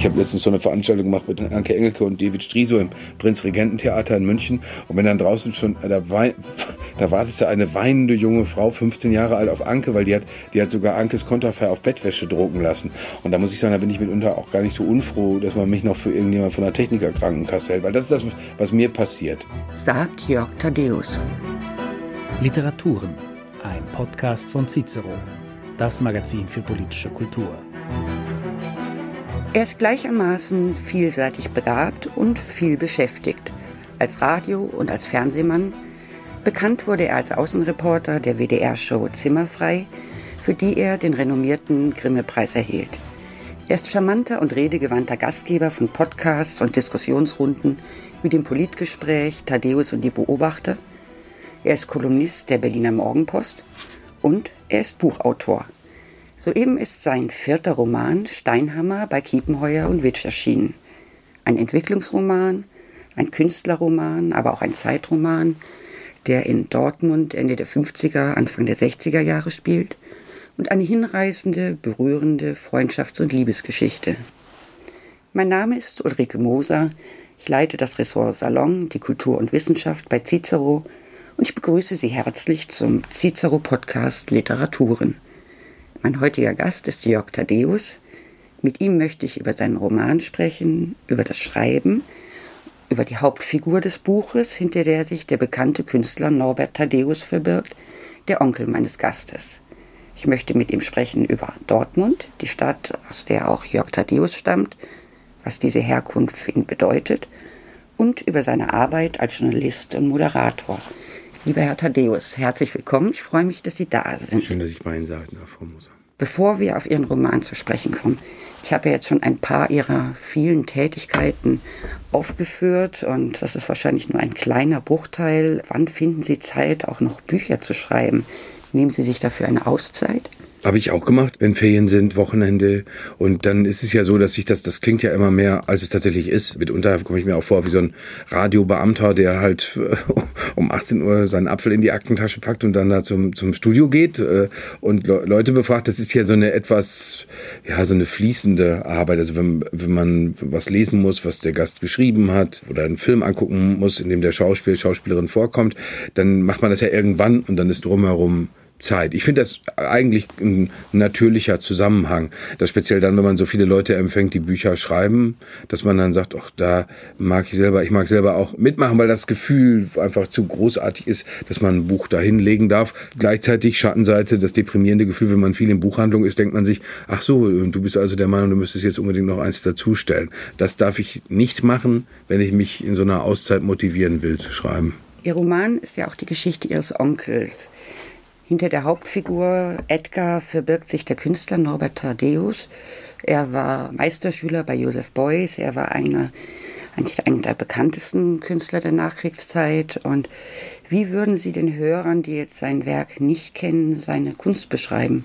Ich habe letztens so eine Veranstaltung gemacht mit Anke Engelke und David Striso im Prinzregententheater in München. Und wenn dann draußen schon, da, wein, da wartete eine weinende junge Frau, 15 Jahre alt, auf Anke, weil die hat, die hat sogar Ankes Konterfei auf Bettwäsche drucken lassen. Und da muss ich sagen, da bin ich mitunter auch gar nicht so unfroh, dass man mich noch für irgendjemand von der Technikerkrankenkasse hält. Weil das ist das, was mir passiert. Sagt Jörg Thaddeus. Literaturen, ein Podcast von Cicero, das Magazin für politische Kultur. Er ist gleichermaßen vielseitig begabt und viel beschäftigt. Als Radio- und als Fernsehmann. Bekannt wurde er als Außenreporter der WDR-Show Zimmerfrei, für die er den renommierten Grimme-Preis erhielt. Er ist charmanter und redegewandter Gastgeber von Podcasts und Diskussionsrunden wie dem Politgespräch Thaddeus und die Beobachter. Er ist Kolumnist der Berliner Morgenpost und er ist Buchautor. Soeben ist sein vierter Roman Steinhammer bei Kiepenheuer und Witsch erschienen. Ein Entwicklungsroman, ein Künstlerroman, aber auch ein Zeitroman, der in Dortmund Ende der 50er, Anfang der 60er Jahre spielt und eine hinreißende, berührende Freundschafts- und Liebesgeschichte. Mein Name ist Ulrike Moser. Ich leite das Ressort Salon, die Kultur und Wissenschaft bei Cicero und ich begrüße Sie herzlich zum Cicero Podcast Literaturen. Mein heutiger Gast ist Jörg Thaddeus. Mit ihm möchte ich über seinen Roman sprechen, über das Schreiben, über die Hauptfigur des Buches, hinter der sich der bekannte Künstler Norbert Thaddeus verbirgt, der Onkel meines Gastes. Ich möchte mit ihm sprechen über Dortmund, die Stadt, aus der auch Jörg Thaddeus stammt, was diese Herkunft für ihn bedeutet, und über seine Arbeit als Journalist und Moderator. Lieber Herr Thaddeus, herzlich willkommen. Ich freue mich, dass Sie da sind. Schön, dass ich bei Ihnen sein darf, Frau Moser. Bevor wir auf Ihren Roman zu sprechen kommen, ich habe ja jetzt schon ein paar Ihrer vielen Tätigkeiten aufgeführt und das ist wahrscheinlich nur ein kleiner Bruchteil. Wann finden Sie Zeit, auch noch Bücher zu schreiben? Nehmen Sie sich dafür eine Auszeit? Habe ich auch gemacht, wenn Ferien sind, Wochenende. Und dann ist es ja so, dass sich das, das klingt ja immer mehr, als es tatsächlich ist. Mitunter komme ich mir auch vor wie so ein Radiobeamter, der halt äh, um 18 Uhr seinen Apfel in die Aktentasche packt und dann da zum, zum Studio geht äh, und Leute befragt. Das ist ja so eine etwas, ja, so eine fließende Arbeit. Also wenn, wenn man was lesen muss, was der Gast geschrieben hat oder einen Film angucken muss, in dem der Schauspieler, Schauspielerin vorkommt, dann macht man das ja irgendwann und dann ist drumherum Zeit. Ich finde das eigentlich ein natürlicher Zusammenhang, dass speziell dann, wenn man so viele Leute empfängt, die Bücher schreiben, dass man dann sagt, ach, da mag ich selber, ich mag selber auch mitmachen, weil das Gefühl einfach zu großartig ist, dass man ein Buch da hinlegen darf. Gleichzeitig Schattenseite, das deprimierende Gefühl, wenn man viel in Buchhandlung ist, denkt man sich, ach so, du bist also der Meinung, du müsstest jetzt unbedingt noch eins dazustellen. Das darf ich nicht machen, wenn ich mich in so einer Auszeit motivieren will zu schreiben. Ihr Roman ist ja auch die Geschichte Ihres Onkels. Hinter der Hauptfigur Edgar verbirgt sich der Künstler Norbert Thaddeus. Er war Meisterschüler bei Joseph Beuys. Er war einer, eigentlich einer der bekanntesten Künstler der Nachkriegszeit. Und wie würden Sie den Hörern, die jetzt sein Werk nicht kennen, seine Kunst beschreiben?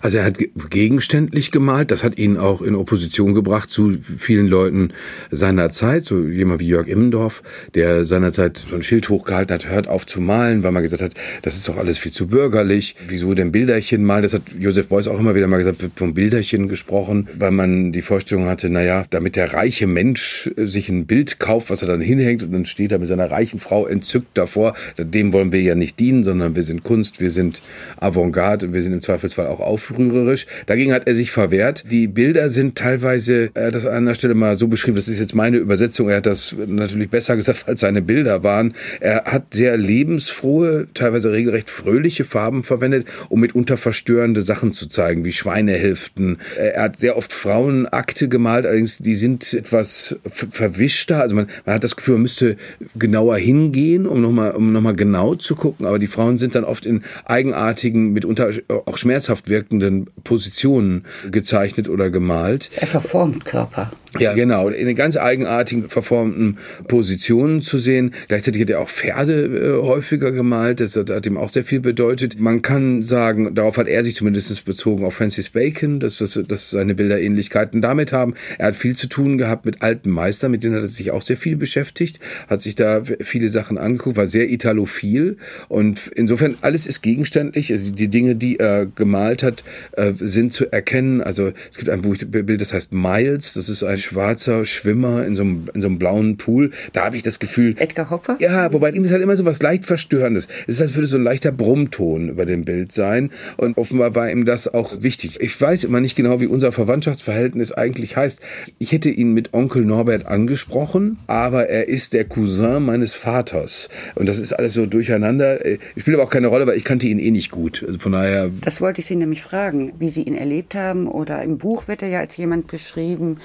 Also er hat gegenständlich gemalt. Das hat ihn auch in Opposition gebracht zu vielen Leuten seiner Zeit. So jemand wie Jörg Immendorf, der seinerzeit so ein Schild hochgehalten hat, hört auf zu malen, weil man gesagt hat, das ist doch alles viel zu bürgerlich. Wieso denn Bilderchen malen? Das hat Josef Beuys auch immer wieder mal gesagt, wird von Bilderchen gesprochen, weil man die Vorstellung hatte, naja, damit der reiche Mensch sich ein Bild kauft, was er dann hinhängt und dann steht er mit seiner reichen Frau entzückt davor dem wollen wir ja nicht dienen, sondern wir sind Kunst, wir sind Avantgarde und wir sind im Zweifelsfall auch aufrührerisch. Dagegen hat er sich verwehrt. Die Bilder sind teilweise, er hat das an einer Stelle mal so beschrieben, das ist jetzt meine Übersetzung, er hat das natürlich besser gesagt, als seine Bilder waren. Er hat sehr lebensfrohe, teilweise regelrecht fröhliche Farben verwendet, um mitunter verstörende Sachen zu zeigen, wie Schweinehälften. Er hat sehr oft Frauenakte gemalt, allerdings die sind etwas verwischter. Also man, man hat das Gefühl, man müsste genauer hingehen, um nochmal um noch genau zu gucken, aber die Frauen sind dann oft in eigenartigen, mitunter auch schmerzhaft wirkenden Positionen gezeichnet oder gemalt. Er verformt Körper. Ja, genau. In den ganz eigenartigen, verformten Positionen zu sehen. Gleichzeitig hat er auch Pferde äh, häufiger gemalt. Das hat, hat, ihm auch sehr viel bedeutet. Man kann sagen, darauf hat er sich zumindest bezogen auf Francis Bacon, dass, dass, dass seine Bilder Ähnlichkeiten damit haben. Er hat viel zu tun gehabt mit alten Meistern, mit denen hat er sich auch sehr viel beschäftigt, hat sich da viele Sachen angeguckt, war sehr italophil. Und insofern, alles ist gegenständlich. Also die Dinge, die er gemalt hat, äh, sind zu erkennen. Also es gibt ein Bild, das heißt Miles. Das ist ein schwarzer Schwimmer in so einem, in so einem blauen Pool. Da habe ich das Gefühl. Edgar Hopper? Ja, wobei ihm ist halt immer so was leicht Verstörendes. Es ist, als würde so ein leichter Brummton über dem Bild sein. Und offenbar war ihm das auch wichtig. Ich weiß immer nicht genau, wie unser Verwandtschaftsverhältnis eigentlich heißt. Ich hätte ihn mit Onkel Norbert angesprochen, aber er ist der Cousin meines Vaters. Und das ist alles so durcheinander. Spielt aber auch keine Rolle, weil ich kannte ihn eh nicht gut. Also von daher. Das wollte ich Sie nämlich fragen, wie Sie ihn erlebt haben. Oder im Buch wird er ja als jemand beschrieben,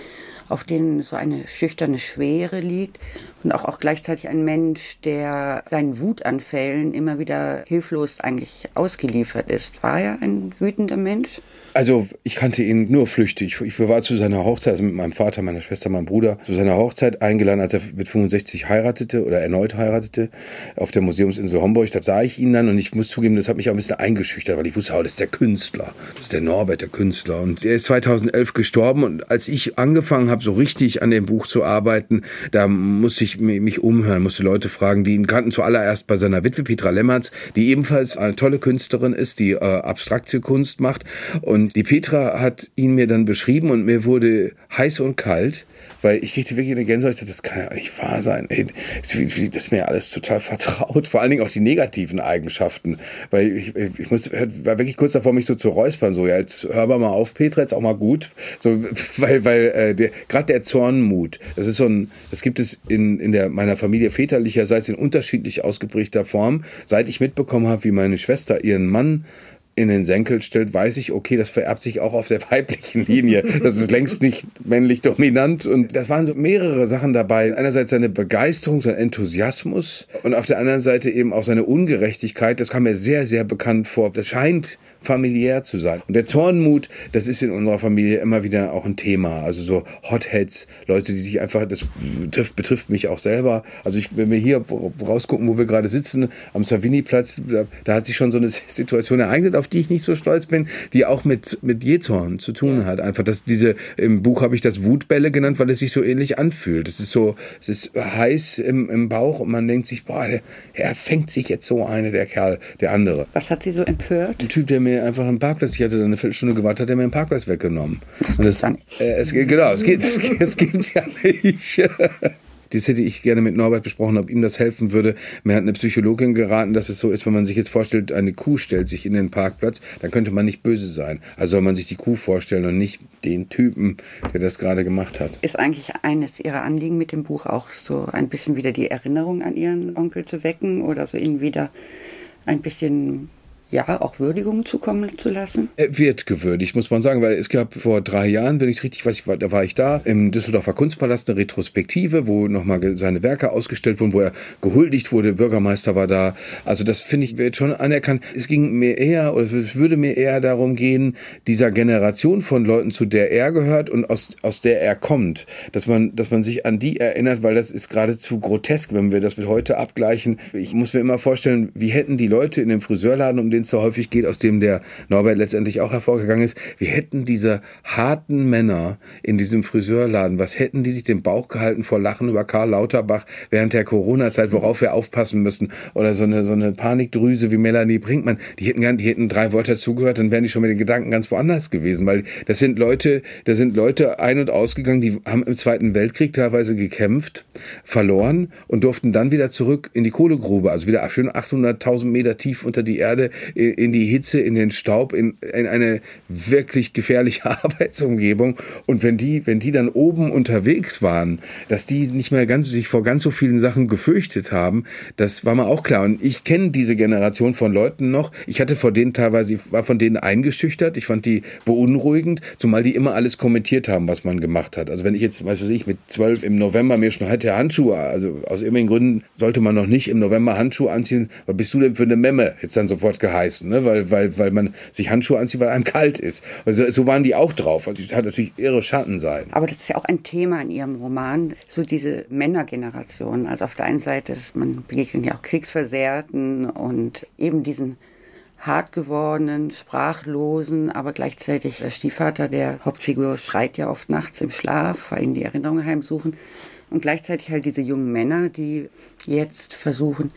auf den so eine schüchterne Schwere liegt und auch, auch gleichzeitig ein Mensch, der seinen Wutanfällen immer wieder hilflos eigentlich ausgeliefert ist. War er ein wütender Mensch? Also ich kannte ihn nur flüchtig. Ich war zu seiner Hochzeit, also mit meinem Vater, meiner Schwester, meinem Bruder, zu seiner Hochzeit eingeladen, als er mit 65 heiratete oder erneut heiratete auf der Museumsinsel Homburg. Da sah ich ihn dann und ich muss zugeben, das hat mich auch ein bisschen eingeschüchtert, weil ich wusste, oh, das ist der Künstler, das ist der Norbert, der Künstler. Und er ist 2011 gestorben und als ich angefangen habe, so richtig an dem Buch zu arbeiten, da musste ich mich umhören, musste Leute fragen, die ihn kannten zuallererst bei seiner Witwe Petra Lemmertz, die ebenfalls eine tolle Künstlerin ist, die äh, abstrakte Kunst macht. Und die Petra hat ihn mir dann beschrieben und mir wurde heiß und kalt weil ich kriegte wirklich eine Gänsehaut, das kann ja nicht wahr sein. Ey, das ist mir alles total vertraut, vor allen Dingen auch die negativen Eigenschaften, weil ich, ich muss, war wirklich kurz davor, mich so zu räuspern, so, ja, jetzt hör mal auf, Petra, jetzt auch mal gut, so, weil, weil, äh, der, gerade der Zornmut, das ist so ein, das gibt es in, in der, meiner Familie väterlicherseits in unterschiedlich ausgeprägter Form, seit ich mitbekommen habe, wie meine Schwester ihren Mann in den Senkel stellt, weiß ich, okay, das vererbt sich auch auf der weiblichen Linie. Das ist längst nicht männlich dominant. Und das waren so mehrere Sachen dabei. Einerseits seine Begeisterung, sein Enthusiasmus und auf der anderen Seite eben auch seine Ungerechtigkeit. Das kam mir sehr, sehr bekannt vor. Das scheint familiär zu sein. Und der Zornmut, das ist in unserer Familie immer wieder auch ein Thema. Also so Hotheads, Leute, die sich einfach, das betrifft, betrifft mich auch selber. Also ich, wenn wir hier rausgucken, wo wir gerade sitzen, am Savini-Platz, da, da, hat sich schon so eine Situation ereignet, auf die ich nicht so stolz bin, die auch mit, mit Jezorn zu tun hat. Einfach, dass diese, im Buch habe ich das Wutbälle genannt, weil es sich so ähnlich anfühlt. Es ist so, es ist heiß im, im Bauch und man denkt sich, boah, der, er fängt sich jetzt so eine, der Kerl, der andere. Was hat sie so empört? Ein Typ, der mir einfach einen Parkplatz, ich hatte dann eine Viertelstunde gewartet, hat er mir einen Parkplatz weggenommen. Das, das, äh, es, genau, es geht, es, es gibt's ja nicht. Das hätte ich gerne mit Norbert besprochen, ob ihm das helfen würde. Mir hat eine Psychologin geraten, dass es so ist, wenn man sich jetzt vorstellt, eine Kuh stellt sich in den Parkplatz, dann könnte man nicht böse sein. Also soll man sich die Kuh vorstellen und nicht den Typen, der das gerade gemacht hat. Ist eigentlich eines Ihrer Anliegen mit dem Buch auch so ein bisschen wieder die Erinnerung an Ihren Onkel zu wecken oder so ihn wieder ein bisschen ja, auch Würdigungen zukommen zu lassen? Er wird gewürdigt, muss man sagen, weil es gab vor drei Jahren, wenn ich es richtig weiß, da war ich da, im Düsseldorfer Kunstpalast eine Retrospektive, wo nochmal seine Werke ausgestellt wurden, wo er gehuldigt wurde, Bürgermeister war da. Also das finde ich, wird schon anerkannt. Es ging mir eher, oder es würde mir eher darum gehen, dieser Generation von Leuten, zu der er gehört und aus, aus der er kommt, dass man, dass man sich an die erinnert, weil das ist geradezu grotesk, wenn wir das mit heute abgleichen. Ich muss mir immer vorstellen, wie hätten die Leute in dem Friseurladen um den den es so häufig geht, aus dem der Norbert letztendlich auch hervorgegangen ist. Wir hätten diese harten Männer in diesem Friseurladen, was hätten die sich den Bauch gehalten vor Lachen über Karl Lauterbach während der Corona-Zeit, worauf wir aufpassen müssen? Oder so eine, so eine Panikdrüse wie Melanie Brinkmann. Die hätten die hätten drei Wörter zugehört, dann wären die schon mit den Gedanken ganz woanders gewesen, weil das sind Leute, da sind Leute ein- und ausgegangen, die haben im Zweiten Weltkrieg teilweise gekämpft, verloren und durften dann wieder zurück in die Kohlegrube, also wieder schön 800.000 Meter tief unter die Erde in die Hitze, in den Staub, in, in eine wirklich gefährliche Arbeitsumgebung. Und wenn die, wenn die dann oben unterwegs waren, dass die nicht mehr ganz, sich vor ganz so vielen Sachen gefürchtet haben, das war mir auch klar. Und ich kenne diese Generation von Leuten noch. Ich hatte vor denen teilweise, ich war von denen eingeschüchtert. Ich fand die beunruhigend, zumal die immer alles kommentiert haben, was man gemacht hat. Also wenn ich jetzt, weiß was ich, mit zwölf im November mir schon hatte Handschuhe, also aus irgendwelchen Gründen sollte man noch nicht im November Handschuhe anziehen. Was bist du denn für eine Memme? Jetzt dann sofort gehalten heißen, ne? weil, weil, weil man sich Handschuhe anzieht, weil einem kalt ist. Also so waren die auch drauf. Also das hat natürlich ihre Schattenseiten. Aber das ist ja auch ein Thema in Ihrem Roman, so diese Männergeneration. Also auf der einen Seite, ist, man begegnet ja auch Kriegsversehrten und eben diesen hart gewordenen, sprachlosen, aber gleichzeitig der Stiefvater der Hauptfigur schreit ja oft nachts im Schlaf, weil ihn die Erinnerungen heimsuchen. Und gleichzeitig halt diese jungen Männer, die jetzt versuchen,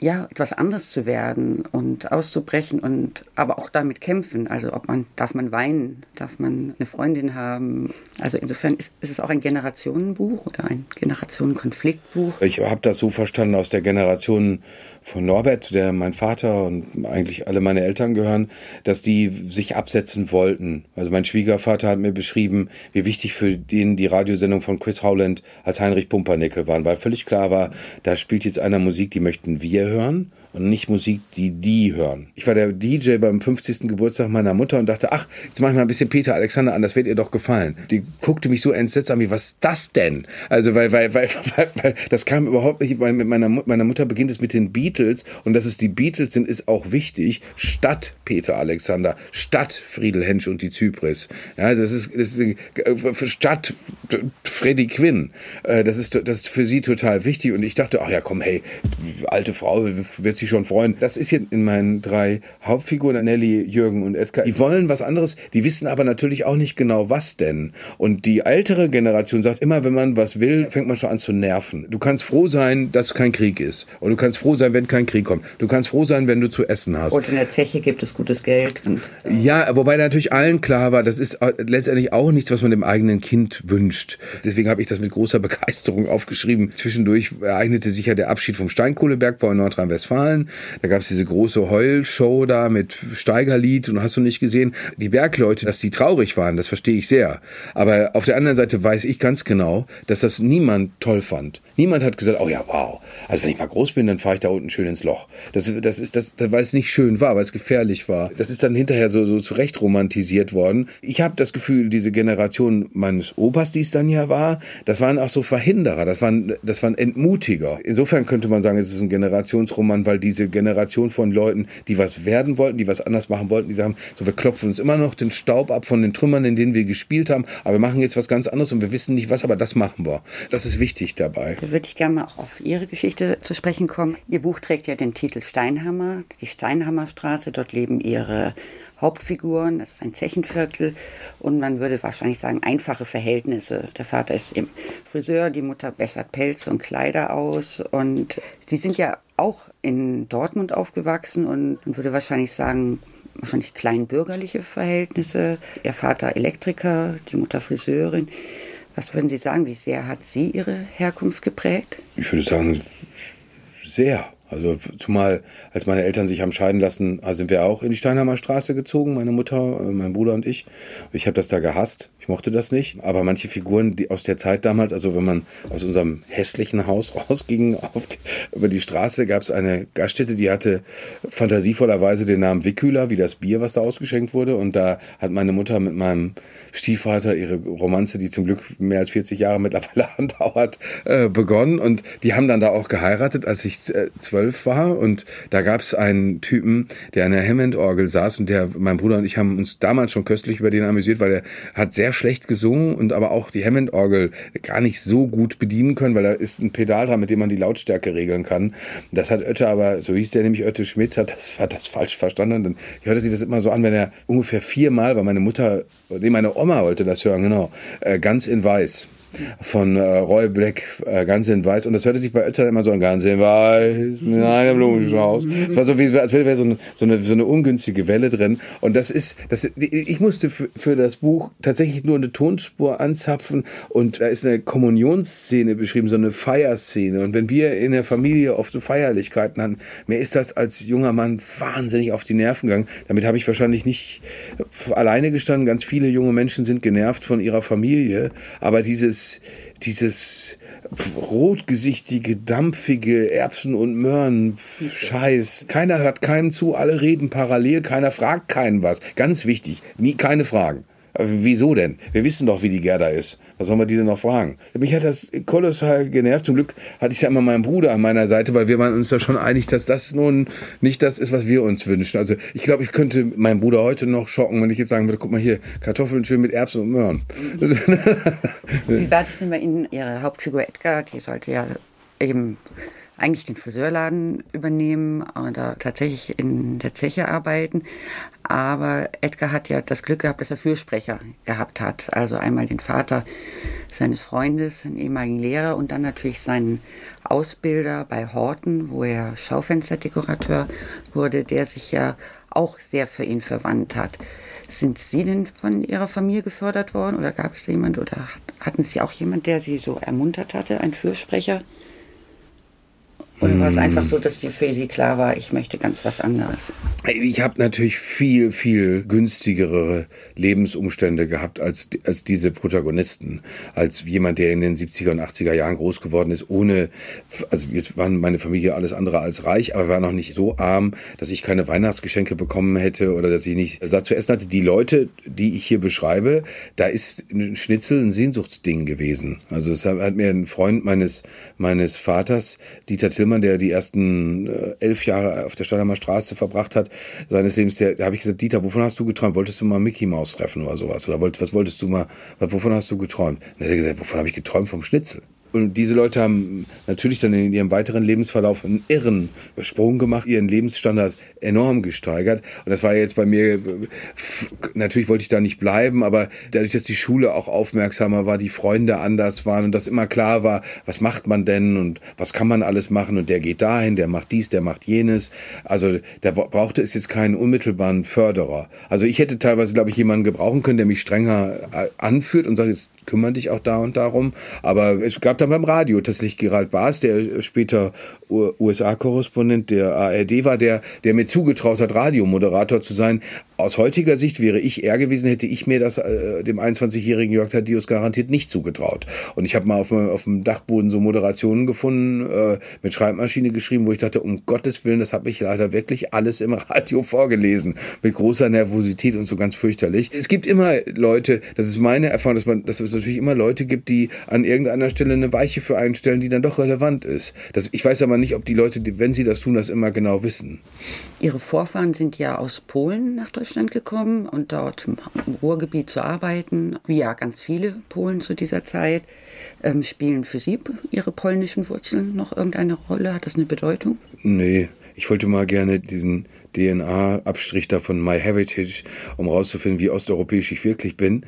ja, etwas anderes zu werden und auszubrechen und aber auch damit kämpfen. Also ob man, darf man weinen, darf man eine Freundin haben. Also insofern ist, ist es auch ein Generationenbuch oder ein Generationenkonfliktbuch. Ich habe das so verstanden aus der Generation von Norbert, der mein Vater und eigentlich alle meine Eltern gehören, dass die sich absetzen wollten. Also mein Schwiegervater hat mir beschrieben, wie wichtig für den die Radiosendung von Chris Howland als Heinrich Pumpernickel waren, weil völlig klar war, da spielt jetzt einer Musik, die möchten wir hören und nicht Musik, die die hören. Ich war der DJ beim 50. Geburtstag meiner Mutter und dachte, ach, jetzt mach ich mal ein bisschen Peter Alexander an, das wird ihr doch gefallen. Die guckte mich so entsetzt an, wie, was ist das denn? Also, weil, weil, weil, weil, weil das kam überhaupt nicht, weil mit meiner, meiner Mutter beginnt es mit den Beatles und dass es die Beatles sind, ist auch wichtig, statt Peter Alexander, statt Friedel Hensch und die Zypris. Ja, also das ist, das ist äh, statt Freddie Quinn. Äh, das ist, das ist für sie total wichtig und ich dachte, ach ja, komm, hey, alte Frau wird sich schon freuen. Das ist jetzt in meinen drei Hauptfiguren, Nelly, Jürgen und Edgar. Die wollen was anderes, die wissen aber natürlich auch nicht genau, was denn. Und die ältere Generation sagt immer, wenn man was will, fängt man schon an zu nerven. Du kannst froh sein, dass kein Krieg ist. Und du kannst froh sein, wenn kein Krieg kommt. Du kannst froh sein, wenn du zu essen hast. Und in der Zeche gibt es gutes Geld. ja, wobei natürlich allen klar war, das ist letztendlich auch nichts, was man dem eigenen Kind wünscht. Deswegen habe ich das mit großer Begeisterung aufgeschrieben. Zwischendurch ereignete sich ja der Abschied vom Steinkohlebergbau in Nordrhein-Westfalen. Westfalen. Da gab es diese große Heulshow da mit Steigerlied und hast du nicht gesehen. Die Bergleute, dass die traurig waren, das verstehe ich sehr. Aber auf der anderen Seite weiß ich ganz genau, dass das niemand toll fand. Niemand hat gesagt, oh ja, wow. Also wenn ich mal groß bin, dann fahre ich da unten schön ins Loch. Das, das ist das, weil es nicht schön war, weil es gefährlich war. Das ist dann hinterher so, so zurecht romantisiert worden. Ich habe das Gefühl, diese Generation meines Opas, die es dann ja war, das waren auch so Verhinderer, das waren, das waren Entmutiger. Insofern könnte man sagen, es ist ein Generationsroman, weil diese Generation von Leuten, die was werden wollten, die was anders machen wollten, die sagen, so wir klopfen uns immer noch den Staub ab von den Trümmern, in denen wir gespielt haben, aber wir machen jetzt was ganz anderes und wir wissen nicht was, aber das machen wir. Das ist wichtig dabei. Da würde ich gerne mal auch auf Ihre Geschichte zu sprechen kommen. Ihr Buch trägt ja den Titel Steinhammer, die Steinhammerstraße. Dort leben Ihre Hauptfiguren, das ist ein Zechenviertel und man würde wahrscheinlich sagen einfache Verhältnisse. Der Vater ist im Friseur, die Mutter bessert Pelze und Kleider aus und sie sind ja auch in Dortmund aufgewachsen und man würde wahrscheinlich sagen, wahrscheinlich kleinbürgerliche Verhältnisse. Ihr Vater Elektriker, die Mutter Friseurin. Was würden Sie sagen, wie sehr hat sie Ihre Herkunft geprägt? Ich würde sagen, sehr. Also zumal, als meine Eltern sich haben scheiden lassen, sind wir auch in die Steinheimer Straße gezogen, meine Mutter, äh, mein Bruder und ich. Ich habe das da gehasst. Ich mochte das nicht. Aber manche Figuren die aus der Zeit damals, also wenn man aus unserem hässlichen Haus rausging die, über die Straße, gab es eine Gaststätte, die hatte fantasievollerweise den Namen Wickhüler, wie das Bier, was da ausgeschenkt wurde. Und da hat meine Mutter mit meinem Stiefvater ihre Romanze, die zum Glück mehr als 40 Jahre mittlerweile andauert, äh, begonnen. Und die haben dann da auch geheiratet, als ich äh, zwölf war. Und da gab es einen Typen, der an der Hammond-Orgel saß. Und der, mein Bruder und ich haben uns damals schon köstlich über den amüsiert, weil er hat sehr schlecht gesungen und aber auch die Hammond-Orgel gar nicht so gut bedienen können, weil da ist ein Pedal dran, mit dem man die Lautstärke regeln kann. Das hat Oette aber, so hieß der nämlich Oette Schmidt, hat das, hat das falsch verstanden. Und dann hörte sich das immer so an, wenn er ungefähr viermal, weil meine Mutter, nee, meine Oma wollte das hören, genau. Äh, ganz in weiß von äh, Roy Black, äh, ganz in weiß. Und das hörte sich bei Oetker immer so an, ganz in weiß, in einem Blumenstrauß. Es war so wie, als wäre so eine, so, eine, so eine ungünstige Welle drin. Und das ist, das, ich musste für, für das Buch tatsächlich nur eine Tonspur anzapfen und da ist eine Kommunionsszene beschrieben, so eine Feierszene. Und wenn wir in der Familie oft so Feierlichkeiten hatten, mir ist das als junger Mann wahnsinnig auf die Nerven gegangen. Damit habe ich wahrscheinlich nicht alleine gestanden. Ganz viele junge Menschen sind genervt von ihrer Familie. Aber dieses dieses, dieses rotgesichtige, dampfige Erbsen- und Möhren-Scheiß. Keiner hört keinem zu, alle reden parallel, keiner fragt keinen was. Ganz wichtig, nie keine Fragen. Wieso denn? Wir wissen doch, wie die Gerda ist. Was sollen wir die denn noch fragen? Mich hat das kolossal genervt. Zum Glück hatte ich ja immer meinen Bruder an meiner Seite, weil wir waren uns da schon einig, dass das nun nicht das ist, was wir uns wünschen. Also ich glaube, ich könnte meinen Bruder heute noch schocken, wenn ich jetzt sagen würde, guck mal hier, Kartoffeln schön mit Erbsen und Möhren. Wie war das denn bei Ihnen? Ihre Hauptfigur Edgar, die sollte ja eben eigentlich den Friseurladen übernehmen oder tatsächlich in der Zeche arbeiten. Aber Edgar hat ja das Glück gehabt, dass er Fürsprecher gehabt hat. Also einmal den Vater, seines Freundes, einen ehemaligen Lehrer und dann natürlich seinen Ausbilder bei Horten, wo er Schaufensterdekorateur wurde, der sich ja auch sehr für ihn verwandt hat. Sind Sie denn von Ihrer Familie gefördert worden oder gab es da jemand oder hatten Sie auch jemand, der Sie so ermuntert hatte, ein Fürsprecher? Oder war es hm. einfach so, dass die für sie klar war, ich möchte ganz was anderes? Ich habe natürlich viel, viel günstigere Lebensumstände gehabt als, als diese Protagonisten. Als jemand, der in den 70er und 80er Jahren groß geworden ist, ohne, also jetzt waren meine Familie alles andere als reich, aber war noch nicht so arm, dass ich keine Weihnachtsgeschenke bekommen hätte oder dass ich nicht satt zu essen hatte. Die Leute, die ich hier beschreibe, da ist ein Schnitzel ein Sehnsuchtsding gewesen. Also es hat mir ein Freund meines, meines Vaters, Dieter Tillmann, Tillmann, der die ersten äh, elf Jahre auf der Stadtheimer Straße verbracht hat, seines Lebens, der, da habe ich gesagt, Dieter, wovon hast du geträumt? Wolltest du mal Mickey Maus treffen oder sowas? Oder wollt, was wolltest du mal, wovon hast du geträumt? Und dann hat er gesagt, wovon habe ich geträumt? Vom Schnitzel. Und diese Leute haben natürlich dann in ihrem weiteren Lebensverlauf einen irren Sprung gemacht, ihren Lebensstandard enorm gesteigert. Und das war jetzt bei mir, natürlich wollte ich da nicht bleiben, aber dadurch, dass die Schule auch aufmerksamer war, die Freunde anders waren und das immer klar war, was macht man denn und was kann man alles machen und der geht dahin, der macht dies, der macht jenes. Also da brauchte es jetzt keinen unmittelbaren Förderer. Also ich hätte teilweise, glaube ich, jemanden gebrauchen können, der mich strenger äh, anführt und sagt, jetzt kümmere dich auch da und darum. Aber es gab dann beim Radio tatsächlich Gerald Baas, der später USA-Korrespondent der ARD war, der, der mir zugetraut hat, Radiomoderator zu sein. Aus heutiger Sicht wäre ich eher gewesen, hätte ich mir das äh, dem 21-jährigen Jörg Thaddeus garantiert nicht zugetraut. Und ich habe mal auf, auf, dem Dachboden so Moderationen gefunden, äh, mit Schreibmaschine geschrieben, wo ich dachte, um Gottes Willen, das habe ich leider wirklich alles im Radio vorgelesen. Mit großer Nervosität und so ganz fürchterlich. Es gibt immer Leute, das ist meine Erfahrung, dass, man, dass es natürlich immer Leute gibt, die an irgendeiner Stelle eine Weiche für einen stellen, die dann doch relevant ist. Das, ich weiß aber nicht, ob die Leute, wenn sie das tun, das immer genau wissen. Ihre Vorfahren sind ja aus Polen nach Deutschland Deutschland gekommen und dort im Ruhrgebiet zu arbeiten, wie ja ganz viele Polen zu dieser Zeit. Ähm, spielen für Sie Ihre polnischen Wurzeln noch irgendeine Rolle? Hat das eine Bedeutung? Nee, ich wollte mal gerne diesen DNA-Abstrich da von MyHeritage, um rauszufinden, wie osteuropäisch ich wirklich bin.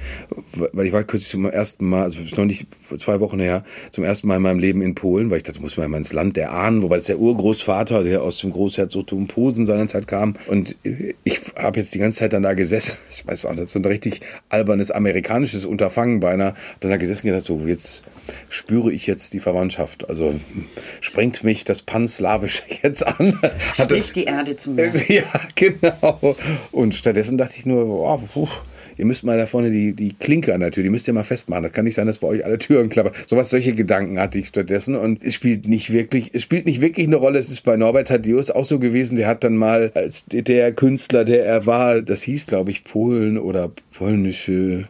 Weil ich war kürzlich zum ersten Mal, also noch nicht zwei Wochen her, zum ersten Mal in meinem Leben in Polen, weil ich dachte, muss man mal ins Land der Ahnen, wobei das der Urgroßvater, der aus dem Großherzogtum Posen seinerzeit kam. Und ich habe jetzt die ganze Zeit dann da gesessen, ich weiß auch, das ist so ein richtig albernes amerikanisches Unterfangen beinahe, dann da gesessen und gedacht, so jetzt spüre ich jetzt die Verwandtschaft. Also springt mich das Panslawische jetzt an. Strich die Erde zum Meer. Ja, genau. Und stattdessen dachte ich nur, oh, puh, ihr müsst mal da vorne die, die Klinke an der Tür, die müsst ihr mal festmachen. Das kann nicht sein, dass bei euch alle Türen klappern. Sowas, solche Gedanken hatte ich stattdessen. Und es spielt nicht wirklich, es spielt nicht wirklich eine Rolle. Es ist bei Norbert Thaddeus auch so gewesen. Der hat dann mal als der Künstler, der er war, das hieß, glaube ich, Polen oder polnische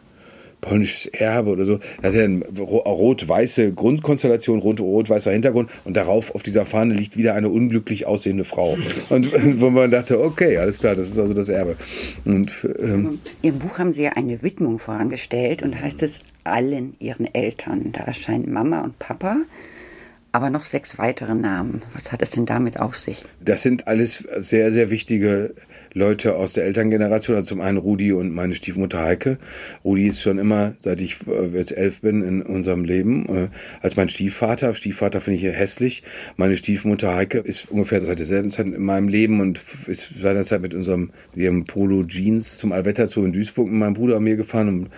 polnisches Erbe oder so. Da hat er eine rot-weiße Grundkonstellation, rot-weißer Hintergrund und darauf auf dieser Fahne liegt wieder eine unglücklich aussehende Frau. Und wo man dachte, okay, alles klar, das ist also das Erbe. Und, ähm, Ihrem Buch haben Sie ja eine Widmung vorangestellt und heißt es allen Ihren Eltern. Da erscheinen Mama und Papa aber noch sechs weitere Namen. Was hat es denn damit auf sich? Das sind alles sehr, sehr wichtige Leute aus der Elterngeneration. Also zum einen Rudi und meine Stiefmutter Heike. Rudi ist schon immer, seit ich äh, jetzt elf bin, in unserem Leben, äh, als mein Stiefvater. Stiefvater finde ich hässlich. Meine Stiefmutter Heike ist ungefähr seit derselben Zeit in meinem Leben und ist seinerzeit mit unserem, mit ihrem Polo Jeans zum Allwetter zu in Duisburg mit meinem Bruder und mir gefahren. Und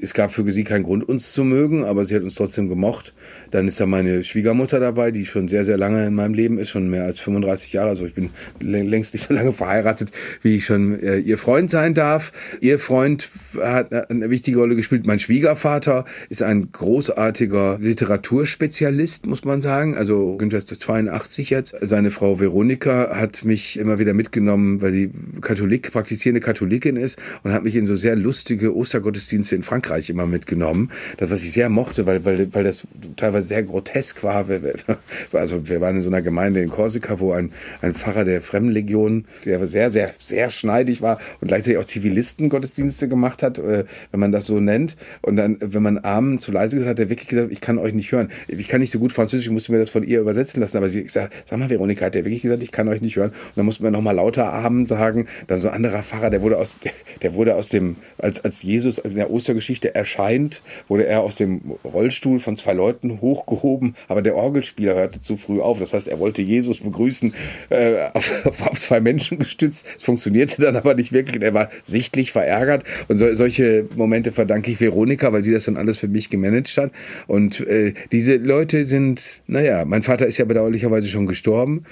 es gab für sie keinen Grund, uns zu mögen, aber sie hat uns trotzdem gemocht. Dann ist da meine Schwiegermutter dabei, die schon sehr, sehr lange in meinem Leben ist, schon mehr als 35 Jahre. Also ich bin längst nicht so lange verheiratet, wie ich schon äh, ihr Freund sein darf. Ihr Freund hat eine wichtige Rolle gespielt. Mein Schwiegervater ist ein großartiger Literaturspezialist, muss man sagen. Also Günther ist 82 jetzt. Seine Frau Veronika hat mich immer wieder mitgenommen, weil sie Katholik, praktizierende Katholikin ist und hat mich in so sehr lustige Ostergottesdienste in Frankreich immer mitgenommen. Das, was ich sehr mochte, weil, weil, weil das teilweise sehr grotesk war, also wir waren in so einer Gemeinde in Korsika, wo ein, ein Pfarrer der Fremdenlegion, der sehr, sehr, sehr schneidig war und gleichzeitig auch Zivilistengottesdienste gemacht hat, äh, wenn man das so nennt. Und dann, wenn man Armen zu leise gesagt hat, hat er wirklich gesagt, ich kann euch nicht hören. Ich kann nicht so gut Französisch, ich musste mir das von ihr übersetzen lassen. Aber sie gesagt, sag mal, Veronika, hat der wirklich gesagt, ich kann euch nicht hören. Und dann mussten wir nochmal lauter Armen sagen. Dann so ein anderer Pfarrer, der wurde aus, der wurde aus dem, als, als Jesus in der Ostergeschichte erscheint, wurde er aus dem Rollstuhl von zwei Leuten hochgehoben. Aber der Orgelspieler hörte zu früh auf. Das heißt, er wollte Jesus begrüßen, äh, auf, auf zwei Menschen gestützt. Es funktionierte dann aber nicht wirklich. Er war sichtlich verärgert. Und so, solche Momente verdanke ich Veronika, weil sie das dann alles für mich gemanagt hat. Und äh, diese Leute sind, naja, mein Vater ist ja bedauerlicherweise schon gestorben.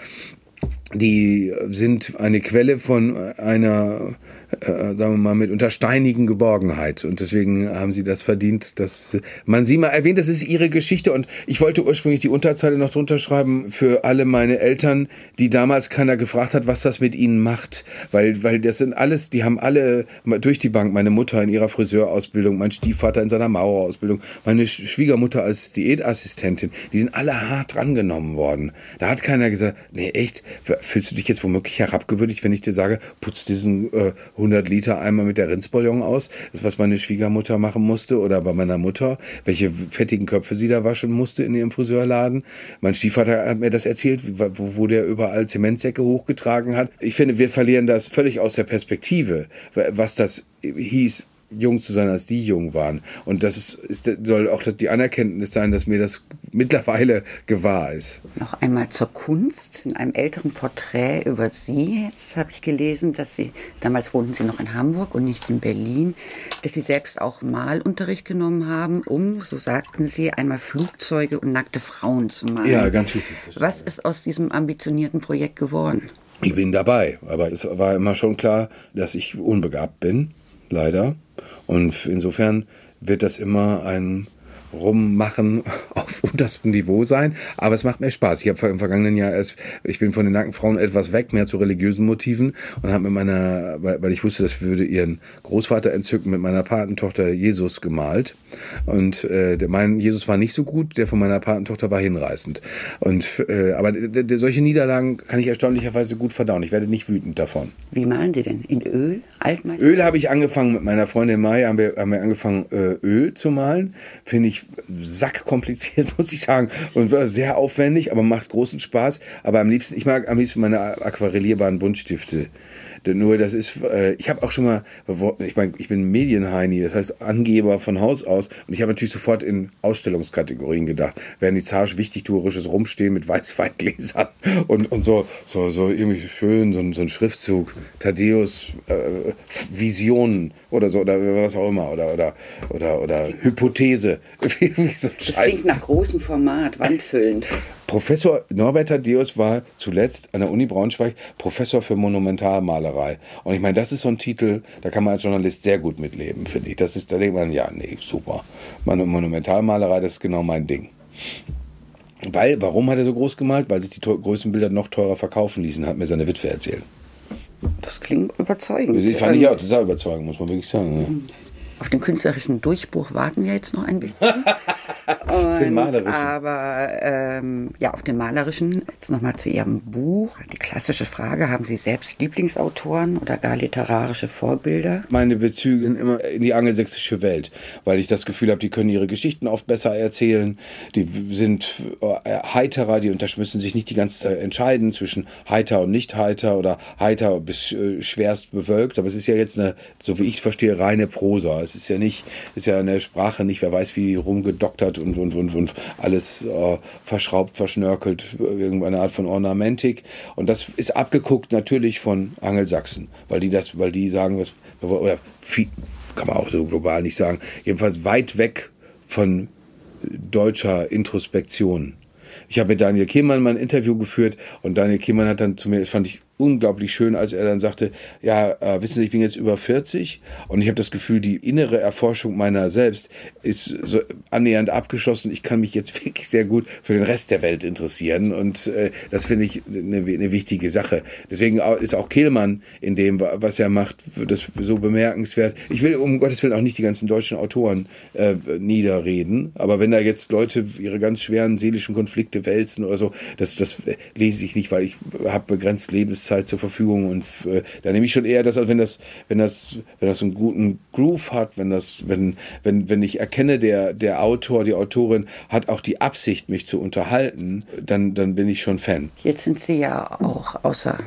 Die sind eine Quelle von einer äh, sagen wir mal, mit untersteinigen Geborgenheit. Und deswegen haben sie das verdient, dass man sie mal erwähnt. Das ist ihre Geschichte. Und ich wollte ursprünglich die Unterzeile noch drunter schreiben für alle meine Eltern, die damals keiner gefragt hat, was das mit ihnen macht. Weil, weil das sind alles, die haben alle durch die Bank, meine Mutter in ihrer Friseurausbildung, mein Stiefvater in seiner Maurerausbildung, meine Schwiegermutter als Diätassistentin, die sind alle hart drangenommen worden. Da hat keiner gesagt, nee, echt, fühlst du dich jetzt womöglich herabgewürdigt, wenn ich dir sage, putz diesen äh, 100 Liter einmal mit der Rindsbouillon aus. Das, was meine Schwiegermutter machen musste oder bei meiner Mutter, welche fettigen Köpfe sie da waschen musste in ihrem Friseurladen. Mein Stiefvater hat mir das erzählt, wo, wo der überall Zementsäcke hochgetragen hat. Ich finde, wir verlieren das völlig aus der Perspektive, was das hieß, jung zu sein, als die jung waren. Und das ist, ist, soll auch die Anerkenntnis sein, dass mir das mittlerweile gewahr ist. Noch einmal zur Kunst. In einem älteren Porträt über Sie, jetzt habe ich gelesen, dass Sie, damals wohnten Sie noch in Hamburg und nicht in Berlin, dass Sie selbst auch Malunterricht genommen haben, um, so sagten Sie, einmal Flugzeuge und nackte Frauen zu malen. Ja, ganz wichtig. Was ist aus diesem ambitionierten Projekt geworden? Ich bin dabei, aber es war immer schon klar, dass ich unbegabt bin, leider. Und insofern wird das immer ein rummachen auf unterstem Niveau sein, aber es macht mir Spaß. Ich habe im vergangenen Jahr erst, ich bin von den Nackenfrauen etwas weg, mehr zu religiösen Motiven und habe mit meiner, weil ich wusste, das würde ihren Großvater entzücken, mit meiner Patentochter Jesus gemalt und äh, der, mein Jesus war nicht so gut, der von meiner Patentochter war hinreißend und äh, aber solche Niederlagen kann ich erstaunlicherweise gut verdauen. Ich werde nicht wütend davon. Wie malen Sie denn? In Öl? Altmeister? Öl habe ich angefangen mit meiner Freundin Mai, haben wir, haben wir angefangen äh, Öl zu malen. Finde ich sackkompliziert, muss ich sagen. Und sehr aufwendig, aber macht großen Spaß. Aber am liebsten, ich mag am liebsten meine aquarellierbaren Buntstifte. Nur das ist, äh, ich habe auch schon mal, ich meine, ich bin Medienheini, das heißt Angeber von Haus aus. Und ich habe natürlich sofort in Ausstellungskategorien gedacht. Vernissage, wichtigtuerisches Rumstehen mit Weißweingläsern und, und so, so, so irgendwie schön, so, so ein Schriftzug, Thaddeus, äh, Visionen oder so, oder was auch immer, oder, oder, oder, oder Hypothese. so das klingt nach großem Format, wandfüllend. Professor Norbert Thaddeus war zuletzt an der Uni Braunschweig Professor für Monumentalmalerei. Und ich meine, das ist so ein Titel, da kann man als Journalist sehr gut mitleben, finde ich. Das ist, da denkt man, ja, nee, super. Monumentalmalerei, das ist genau mein Ding. Weil, warum hat er so groß gemalt? Weil sich die größten Bilder noch teurer verkaufen ließen, hat mir seine Witwe erzählt. Das klingt überzeugend. Ich fand ich auch total überzeugend, muss man wirklich sagen. Ja. Auf den künstlerischen Durchbruch warten wir jetzt noch ein bisschen. malerischen. Aber ähm, ja, auf den malerischen, jetzt nochmal zu Ihrem Buch. Die klassische Frage, haben Sie selbst Lieblingsautoren oder gar literarische Vorbilder? Meine Bezüge sind immer in die angelsächsische Welt, weil ich das Gefühl habe, die können ihre Geschichten oft besser erzählen. Die sind äh, heiterer, die unterschmissen sich nicht die ganze Zeit entscheiden zwischen heiter und nicht heiter oder heiter bis äh, schwerst bewölkt. Aber es ist ja jetzt eine, so wie ich es verstehe, reine Prosa. Es ist ja nicht, ist ja eine Sprache nicht, wer weiß wie rumgedoktert und, und, und, und alles äh, verschraubt, verschnörkelt, irgendeine Art von Ornamentik. Und das ist abgeguckt natürlich von Angelsachsen, weil die das, weil die sagen, was, oder viel, kann man auch so global nicht sagen, jedenfalls weit weg von deutscher Introspektion. Ich habe mit Daniel Kehmann mal ein Interview geführt und Daniel Kehmann hat dann zu mir, das fand ich unglaublich schön, als er dann sagte, ja, äh, wissen Sie, ich bin jetzt über 40 und ich habe das Gefühl, die innere Erforschung meiner selbst ist so annähernd abgeschlossen. Ich kann mich jetzt wirklich sehr gut für den Rest der Welt interessieren und äh, das finde ich eine, eine wichtige Sache. Deswegen ist auch Kehlmann in dem, was er macht, das so bemerkenswert. Ich will um Gottes Willen auch nicht die ganzen deutschen Autoren äh, niederreden, aber wenn da jetzt Leute ihre ganz schweren seelischen Konflikte wälzen oder so, das, das lese ich nicht, weil ich habe begrenzt Lebenszeit zur Verfügung und äh, da nehme ich schon eher das, wenn das, wenn das, wenn das einen guten Groove hat, wenn das, wenn, wenn, wenn ich erkenne, der, der Autor, die Autorin hat auch die Absicht, mich zu unterhalten, dann, dann bin ich schon Fan. Jetzt sind Sie ja auch außer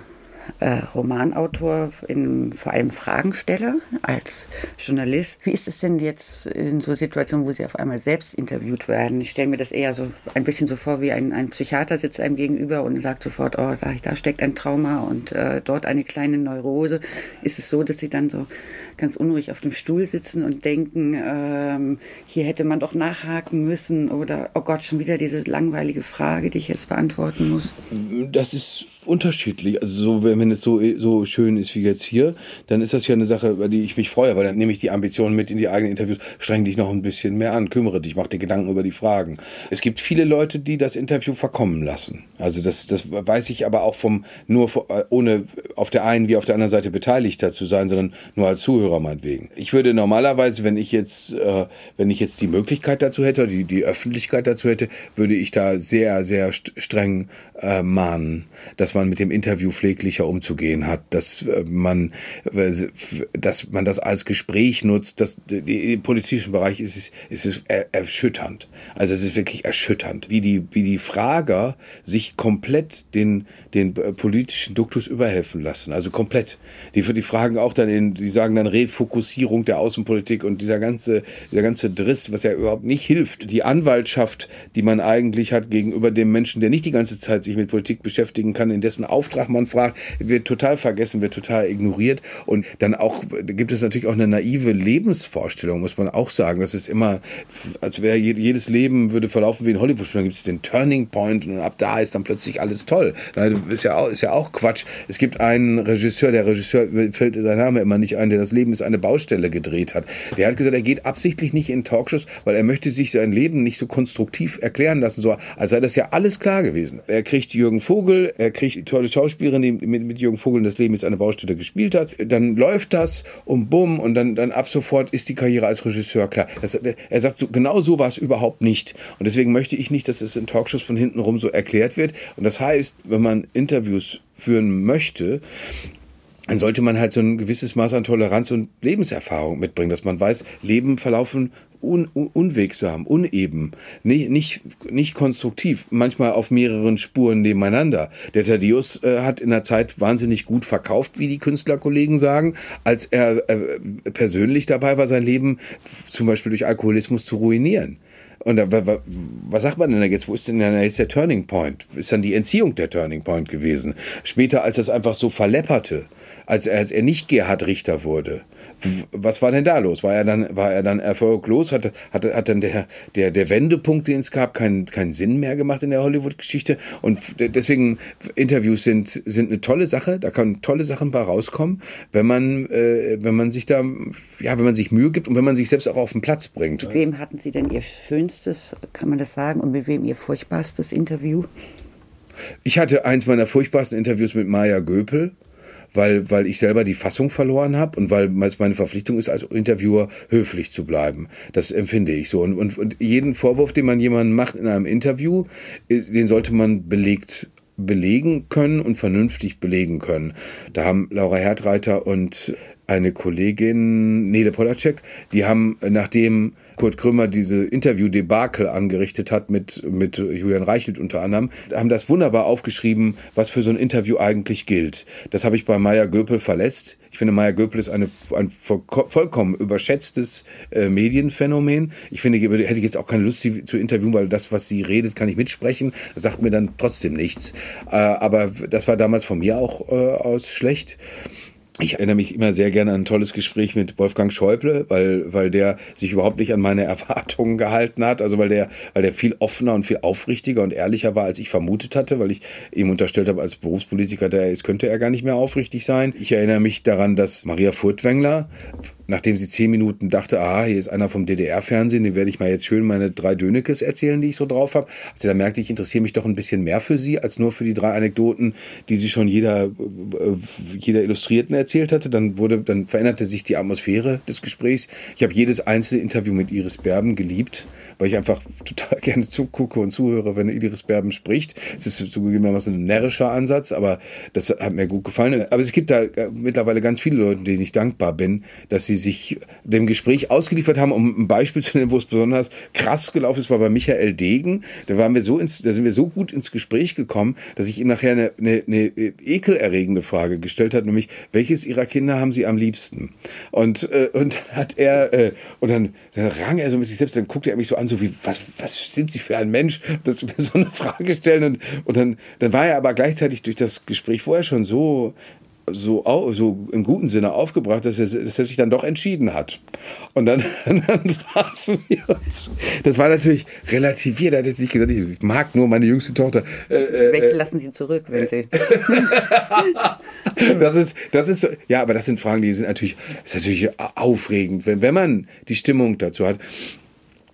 äh, Romanautor, in, vor allem Fragensteller als Journalist. Wie ist es denn jetzt in so Situationen, wo Sie auf einmal selbst interviewt werden? Ich stelle mir das eher so ein bisschen so vor, wie ein, ein Psychiater sitzt einem gegenüber und sagt sofort, oh, da, da steckt ein Trauma und äh, dort eine kleine Neurose. Ist es so, dass Sie dann so ganz unruhig auf dem Stuhl sitzen und denken, ähm, hier hätte man doch nachhaken müssen oder, oh Gott, schon wieder diese langweilige Frage, die ich jetzt beantworten muss? Das ist unterschiedlich. Also so, wenn es so, so schön ist wie jetzt hier, dann ist das ja eine Sache, über die ich mich freue, weil dann nehme ich die Ambitionen mit in die eigenen Interviews, streng dich noch ein bisschen mehr an, kümmere dich, mach dir Gedanken über die Fragen. Es gibt viele Leute, die das Interview verkommen lassen. Also das, das weiß ich aber auch vom, nur ohne auf der einen wie auf der anderen Seite beteiligter zu sein, sondern nur als Zuhörer meinetwegen. Ich würde normalerweise, wenn ich jetzt, äh, wenn ich jetzt die Möglichkeit dazu hätte, die, die Öffentlichkeit dazu hätte, würde ich da sehr, sehr streng äh, mahnen, dass man mit dem Interview pfleglicher umzugehen hat, dass äh, man, dass man das als Gespräch nutzt. Dass, Im politischen Bereich ist es, ist es erschütternd. Also es ist wirklich erschütternd, wie die, wie die Frager sich komplett den, den politischen Duktus überhelfen lassen. Also komplett. Die, die fragen auch dann, in, die sagen dann Refokussierung der Außenpolitik und dieser ganze, dieser ganze Driss, was ja überhaupt nicht hilft. Die Anwaltschaft, die man eigentlich hat gegenüber dem Menschen, der nicht die ganze Zeit sich mit Politik beschäftigen kann, in dessen Auftrag man fragt, wird total vergessen, wird total ignoriert. Und dann auch gibt es natürlich auch eine naive Lebensvorstellung, muss man auch sagen. Das ist immer, als wäre jedes Leben würde verlaufen wie in Hollywood. Dann gibt es den Turning Point und ab da ist dann plötzlich alles toll. Ist ja auch, ist ja auch Quatsch. Es gibt einen Regisseur, der Regisseur fällt sein Name immer nicht ein, der das Leben ist eine Baustelle gedreht hat. Der hat gesagt, er geht absichtlich nicht in Talkshows, weil er möchte sich sein Leben nicht so konstruktiv erklären lassen, so als sei das ja alles klar gewesen. Er kriegt Jürgen Vogel, er kriegt die tolle Schauspielerin, die mit, mit Jürgen Vogel das Leben ist eine Baustelle gespielt hat. Dann läuft das und bumm und dann, dann ab sofort ist die Karriere als Regisseur klar. Das, er sagt, so, genau so war es überhaupt nicht. Und deswegen möchte ich nicht, dass es in Talkshows von hinten rum so erklärt wird. Und das heißt, wenn man Interviews führen möchte, dann sollte man halt so ein gewisses Maß an Toleranz und Lebenserfahrung mitbringen, dass man weiß, Leben verlaufen un, un, unwegsam, uneben, nicht, nicht, nicht konstruktiv, manchmal auf mehreren Spuren nebeneinander. Der Thaddeus äh, hat in der Zeit wahnsinnig gut verkauft, wie die Künstlerkollegen sagen, als er äh, persönlich dabei war, sein Leben zum Beispiel durch Alkoholismus zu ruinieren. Und da, was sagt man denn da jetzt? Wo ist denn jetzt der Turning Point? Ist dann die Entziehung der Turning Point gewesen? Später, als das einfach so verlepperte, als als er nicht Gerhard Richter wurde, was war denn da los? War er dann, war er dann erfolglos? Hat, hat, hat dann der, der, der Wendepunkt, den es gab, keinen, keinen Sinn mehr gemacht in der Hollywood-Geschichte? Und deswegen, Interviews sind, sind eine tolle Sache. Da können tolle Sachen bei rauskommen, wenn man, äh, wenn man sich da, ja, wenn man sich Mühe gibt und wenn man sich selbst auch auf den Platz bringt. Mit wem hatten Sie denn Ihr schönstes, kann man das sagen, und mit wem Ihr furchtbarstes Interview? Ich hatte eins meiner furchtbarsten Interviews mit Maya Göpel weil, weil ich selber die Fassung verloren habe und weil es meine Verpflichtung ist, als Interviewer höflich zu bleiben. Das empfinde ich so. Und, und, und jeden Vorwurf, den man jemandem macht in einem Interview, äh, den sollte man belegt belegen können und vernünftig belegen können. Da haben Laura Hertreiter und eine Kollegin, Nele Polacek, die haben, nachdem Kurt Krümmer diese Interview-Debakel angerichtet hat mit, mit Julian Reichelt unter anderem, haben das wunderbar aufgeschrieben, was für so ein Interview eigentlich gilt. Das habe ich bei Maya Göpel verletzt. Ich finde, Maya Göpel ist eine, ein vollkommen überschätztes äh, Medienphänomen. Ich finde, ich hätte jetzt auch keine Lust, sie zu interviewen, weil das, was sie redet, kann ich mitsprechen. Das sagt mir dann trotzdem nichts. Äh, aber das war damals von mir auch äh, aus schlecht. Ich erinnere mich immer sehr gerne an ein tolles Gespräch mit Wolfgang Schäuble, weil, weil der sich überhaupt nicht an meine Erwartungen gehalten hat. Also weil der, weil der viel offener und viel aufrichtiger und ehrlicher war, als ich vermutet hatte, weil ich ihm unterstellt habe, als Berufspolitiker, der er ist, könnte er gar nicht mehr aufrichtig sein. Ich erinnere mich daran, dass Maria Furtwängler nachdem sie zehn Minuten dachte, ah, hier ist einer vom DDR-Fernsehen, den werde ich mal jetzt schön meine drei Dönekes erzählen, die ich so drauf habe. Also da merkte ich, ich interessiere mich doch ein bisschen mehr für sie, als nur für die drei Anekdoten, die sie schon jeder, äh, jeder Illustrierten erzählt hatte. Dann wurde, dann veränderte sich die Atmosphäre des Gesprächs. Ich habe jedes einzelne Interview mit Iris Berben geliebt, weil ich einfach total gerne zugucke und zuhöre, wenn Iris Berben spricht. Es ist zugegebenermaßen ein närrischer Ansatz, aber das hat mir gut gefallen. Aber es gibt da äh, mittlerweile ganz viele Leute, denen ich dankbar bin, dass sie sich dem Gespräch ausgeliefert haben, um ein Beispiel zu nennen, wo es besonders krass gelaufen ist, war bei Michael Degen. Da waren wir so ins, da sind wir so gut ins Gespräch gekommen, dass ich ihm nachher eine, eine, eine ekelerregende Frage gestellt habe, nämlich, welches ihrer Kinder haben sie am liebsten? Und, äh, und dann hat er, äh, und dann, dann rang er so mit sich selbst, dann guckte er mich so an, so wie, was, was sind Sie für ein Mensch, dass Sie mir so eine Frage stellen? Und, und dann, dann war er aber gleichzeitig durch das Gespräch vorher schon so so, so im guten Sinne aufgebracht, dass er, dass er sich dann doch entschieden hat. Und dann, dann trafen wir uns. Das war natürlich relativiert. Er hat jetzt nicht gesagt, ich mag nur meine jüngste Tochter. Äh, äh, Welche äh, lassen Sie zurück, wenn Sie. das ist, das ist, ja, aber das sind Fragen, die sind natürlich, ist natürlich aufregend, wenn, wenn man die Stimmung dazu hat.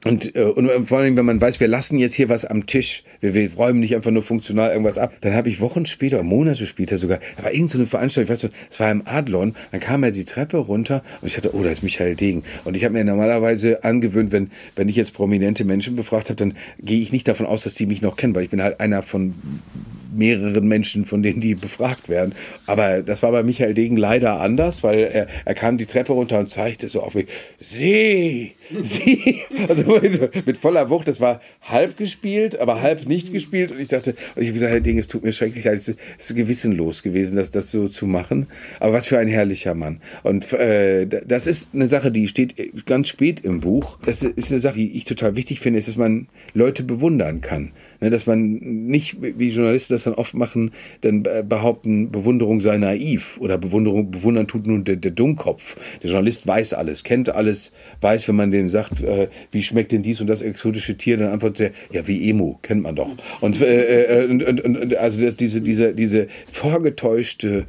Und, äh, und vor allem, wenn man weiß, wir lassen jetzt hier was am Tisch, wir, wir räumen nicht einfach nur funktional irgendwas ab, dann habe ich Wochen später, Monate später sogar, da war irgendeine so Veranstaltung, ich weiß nicht, es war im Adlon, dann kam er die Treppe runter und ich dachte, oh, da ist Michael Degen. Und ich habe mir normalerweise angewöhnt, wenn, wenn ich jetzt prominente Menschen befragt habe, dann gehe ich nicht davon aus, dass die mich noch kennen, weil ich bin halt einer von mehreren Menschen, von denen die befragt werden. Aber das war bei Michael Degen leider anders, weil er, er kam die Treppe runter und zeigte so auf mich, sie, sie, also mit, voller Wucht. Das war halb gespielt, aber halb nicht gespielt. Und ich dachte, und ich habe gesagt, Herr Degen, es tut mir schrecklich leid, es ist gewissenlos gewesen, das, das so zu machen. Aber was für ein herrlicher Mann. Und äh, das ist eine Sache, die steht ganz spät im Buch. Das ist eine Sache, die ich total wichtig finde, ist, dass man Leute bewundern kann. Ne, dass man nicht, wie Journalisten das dann oft machen, dann behaupten, Bewunderung sei naiv oder Bewunderung, bewundern tut nun der, der Dummkopf. Der Journalist weiß alles, kennt alles, weiß, wenn man dem sagt, äh, wie schmeckt denn dies und das exotische Tier, dann antwortet er, ja, wie Emu, kennt man doch. Und, äh, äh, und, und, und also das, diese, diese, diese vorgetäuschte,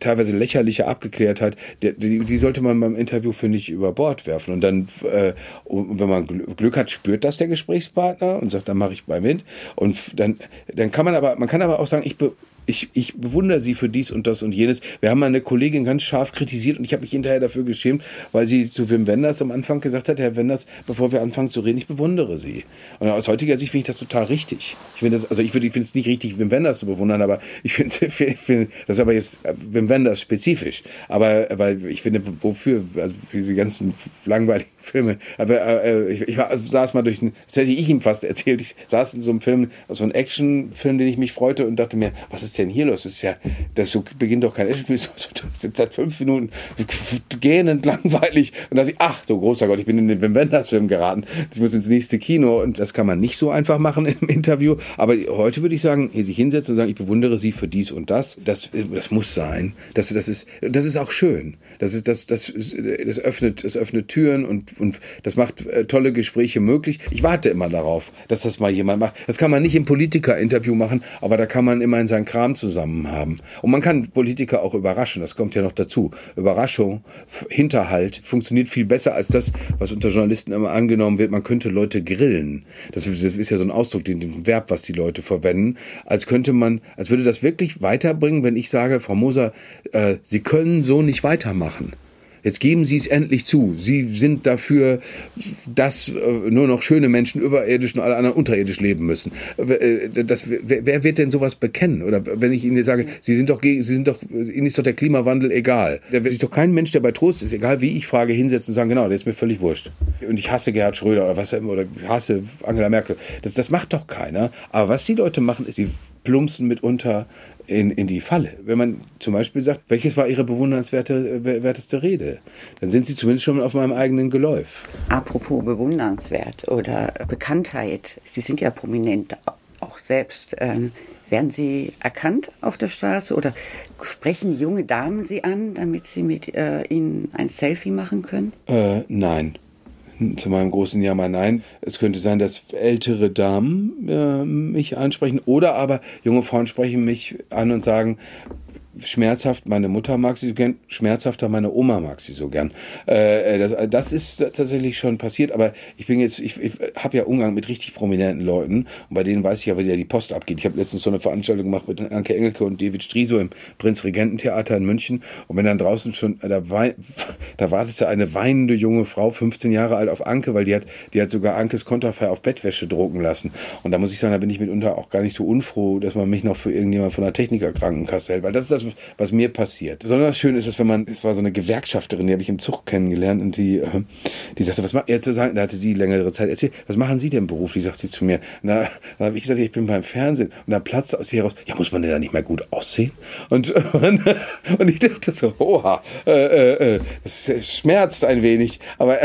teilweise lächerliche Abgeklärtheit, die, die, sollte man beim Interview, finde ich, über Bord werfen. Und dann, äh, wenn man Glück hat, spürt das der Gesprächspartner und sagt, dann mache ich bei mit. Und dann, dann kann man aber, man kann aber auch sagen, ich, ich, ich bewundere sie für dies und das und jenes. Wir haben eine Kollegin ganz scharf kritisiert und ich habe mich hinterher dafür geschämt, weil sie zu Wim Wenders am Anfang gesagt hat, Herr Wenders, bevor wir anfangen zu reden, ich bewundere sie. Und aus heutiger Sicht finde ich das total richtig. Ich finde das, also ich finde, ich es nicht richtig, Wim Wenders zu bewundern, aber ich finde, find, das ist aber jetzt Wim Wenders spezifisch. Aber, weil ich finde, wofür, also für diese ganzen langweiligen Filme, aber äh, ich, ich war, saß mal durch, das hätte ich ihm fast erzählt, ich saß in so einem Film, so einem Actionfilm, den ich mich freute und dachte mir, was ist denn hier los? Das ist ja, das so beginnt doch kein Actionfilm, das ist seit fünf Minuten gähnend langweilig. Und dachte ich, ach du großer Gott, ich bin in den Wim Wenders Film geraten. Ich muss ins nächste Kino und das kann man nicht so einfach machen im Interview. Aber heute würde ich sagen, hier sich hinsetzen und sagen, ich bewundere Sie für dies und das. Das, das muss sein. Das, das ist, das ist auch schön. Das ist, das, das, das öffnet, das öffnet Türen und, und das macht äh, tolle Gespräche möglich. Ich warte immer darauf, dass das mal jemand macht. Das kann man nicht im Politiker-Interview machen, aber da kann man immerhin seinen Kram zusammen haben. Und man kann Politiker auch überraschen, das kommt ja noch dazu. Überraschung, Hinterhalt funktioniert viel besser als das, was unter Journalisten immer angenommen wird. Man könnte Leute grillen. Das, das ist ja so ein Ausdruck, den, Verb, was die Leute verwenden. Als könnte man, als würde das wirklich weiterbringen, wenn ich sage, Frau Moser, äh, Sie können so nicht weitermachen. Jetzt geben Sie es endlich zu. Sie sind dafür, dass äh, nur noch schöne Menschen überirdisch und alle anderen unterirdisch leben müssen. Äh, das, wer, wer, wird denn sowas bekennen? Oder wenn ich Ihnen sage, Sie sind doch, Sie sind doch, Ihnen ist doch der Klimawandel egal. Da wird sich doch kein Mensch, der bei Trost ist, egal wie ich frage, hinsetzen und sagen, genau, der ist mir völlig wurscht. Und ich hasse Gerhard Schröder oder was immer, oder ich hasse Angela Merkel. Das, das macht doch keiner. Aber was die Leute machen, ist, sie plumpsen mitunter in, in die Falle. Wenn man zum Beispiel sagt, welches war Ihre bewundernswerteste Rede, dann sind Sie zumindest schon auf meinem eigenen Geläuf. Apropos bewundernswert oder Bekanntheit. Sie sind ja prominent auch selbst. Ähm, Werden Sie erkannt auf der Straße oder sprechen junge Damen Sie an, damit Sie mit äh, Ihnen ein Selfie machen können? Äh, nein. Zu meinem großen Jammer nein. Es könnte sein, dass ältere Damen äh, mich ansprechen oder aber junge Frauen sprechen mich an und sagen, schmerzhaft, meine Mutter mag sie so gern, schmerzhafter, meine Oma mag sie so gern. Äh, das, das ist tatsächlich schon passiert, aber ich bin jetzt, ich, ich habe ja Umgang mit richtig prominenten Leuten und bei denen weiß ich ja, wie ja die Post abgeht. Ich habe letztens so eine Veranstaltung gemacht mit Anke Engelke und David Striso im Prinzregententheater in München und wenn dann draußen schon, da, wein, da wartete eine weinende junge Frau, 15 Jahre alt, auf Anke, weil die hat, die hat sogar Ankes Konterfei auf Bettwäsche drucken lassen. Und da muss ich sagen, da bin ich mitunter auch gar nicht so unfroh, dass man mich noch für irgendjemand von der Technikerkrankenkasse hält, weil das ist das, was mir passiert. Besonders schön ist es, wenn man, es war so eine Gewerkschafterin, die habe ich im Zug kennengelernt und die, äh, die sagte, was macht, er zu sagen, da hatte sie längere Zeit erzählt, was machen Sie denn beruflich, sagt sie zu mir. Und da, habe ich gesagt, ich bin beim Fernsehen und da platzte aus ihr heraus, ja, muss man denn da nicht mehr gut aussehen? Und, und, und ich dachte so, oha, äh, äh, äh das, schmerzt ein wenig, aber,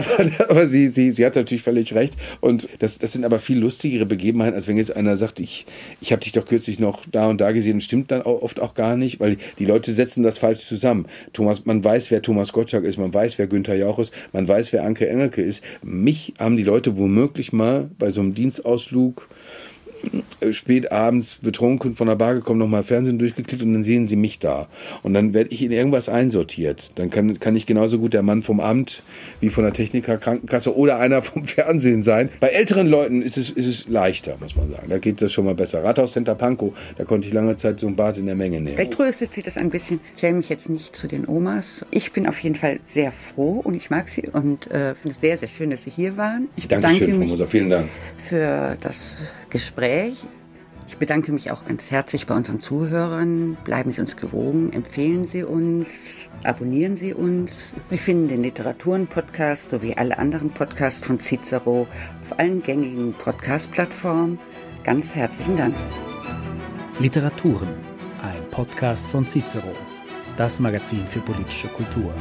aber sie, sie, sie hat natürlich völlig recht und das, das sind aber viel lustigere Begebenheiten, als wenn jetzt einer sagt, ich, ich habe dich doch kürzlich noch da und da gesehen und stimmt dann auch oft auch gar nicht, weil die Leute setzen das falsch zusammen. Thomas, man weiß, wer Thomas Gottschalk ist, man weiß, wer Günther Jauch ist, man weiß, wer Anke Engelke ist. Mich haben die Leute womöglich mal bei so einem Dienstausflug spät abends betrunken von der Bar gekommen, nochmal Fernsehen durchgeklickt und dann sehen sie mich da. Und dann werde ich in irgendwas einsortiert. Dann kann, kann ich genauso gut der Mann vom Amt wie von der Techniker Krankenkasse oder einer vom Fernsehen sein. Bei älteren Leuten ist es, ist es leichter, muss man sagen. Da geht das schon mal besser. Rathaus Center Pankow, da konnte ich lange Zeit so ein Bad in der Menge nehmen. Vielleicht tröstet sie das ein bisschen. Ich zähle mich jetzt nicht zu den Omas. Ich bin auf jeden Fall sehr froh und ich mag sie und äh, finde es sehr, sehr schön, dass Sie hier waren. Ich Dankeschön, Frau Moser. Vielen Dank. Für das Gespräch. Ich bedanke mich auch ganz herzlich bei unseren Zuhörern. Bleiben Sie uns gewogen, empfehlen Sie uns, abonnieren Sie uns. Sie finden den Literaturen-Podcast sowie alle anderen Podcasts von Cicero auf allen gängigen Podcast-Plattformen. Ganz herzlichen Dank. Literaturen, ein Podcast von Cicero, das Magazin für politische Kultur.